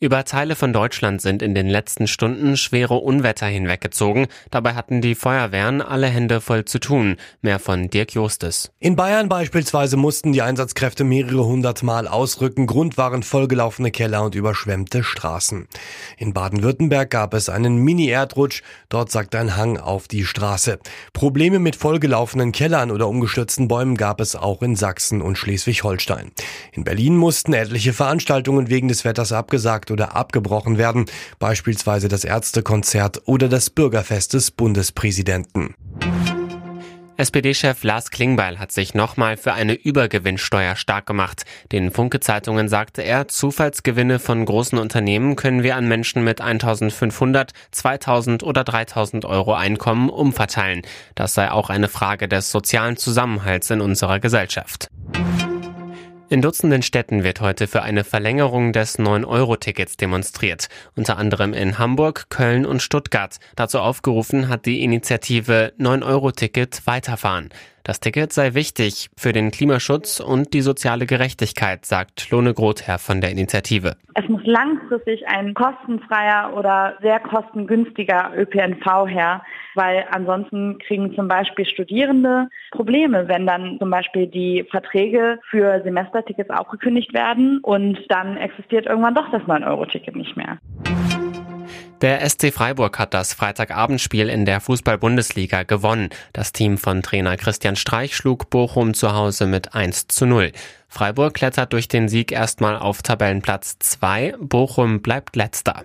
Über Teile von Deutschland sind in den letzten Stunden schwere Unwetter hinweggezogen. Dabei hatten die Feuerwehren alle Hände voll zu tun. Mehr von Dirk Justes. In Bayern beispielsweise mussten die Einsatzkräfte mehrere hundert Mal ausrücken. Grund waren vollgelaufene Keller und überschwemmte Straßen. In Baden-Württemberg gab es einen Mini-Erdrutsch. Dort sagt ein Hang auf die Straße. Probleme mit vollgelaufenen Kellern oder umgestürzten Bäumen gab es auch in Sachsen und Schleswig-Holstein. In Berlin mussten etliche Veranstaltungen wegen des Wetters abgesagt abgesagt oder abgebrochen werden, beispielsweise das Ärztekonzert oder das Bürgerfest des Bundespräsidenten. SPD-Chef Lars Klingbeil hat sich nochmal für eine Übergewinnsteuer stark gemacht. Den Funke-Zeitungen sagte er, Zufallsgewinne von großen Unternehmen können wir an Menschen mit 1500, 2000 oder 3000 Euro Einkommen umverteilen. Das sei auch eine Frage des sozialen Zusammenhalts in unserer Gesellschaft. In Dutzenden Städten wird heute für eine Verlängerung des 9-Euro-Tickets demonstriert, unter anderem in Hamburg, Köln und Stuttgart. Dazu aufgerufen hat die Initiative 9-Euro-Ticket weiterfahren. Das Ticket sei wichtig für den Klimaschutz und die soziale Gerechtigkeit, sagt Lone Grotherr von der Initiative. Es muss langfristig ein kostenfreier oder sehr kostengünstiger ÖPNV her, weil ansonsten kriegen zum Beispiel Studierende Probleme, wenn dann zum Beispiel die Verträge für Semestertickets aufgekündigt werden und dann existiert irgendwann doch das 9-Euro-Ticket nicht mehr. Der SC Freiburg hat das Freitagabendspiel in der Fußball-Bundesliga gewonnen. Das Team von Trainer Christian Streich schlug Bochum zu Hause mit 1 zu 0. Freiburg klettert durch den Sieg erstmal auf Tabellenplatz 2. Bochum bleibt letzter.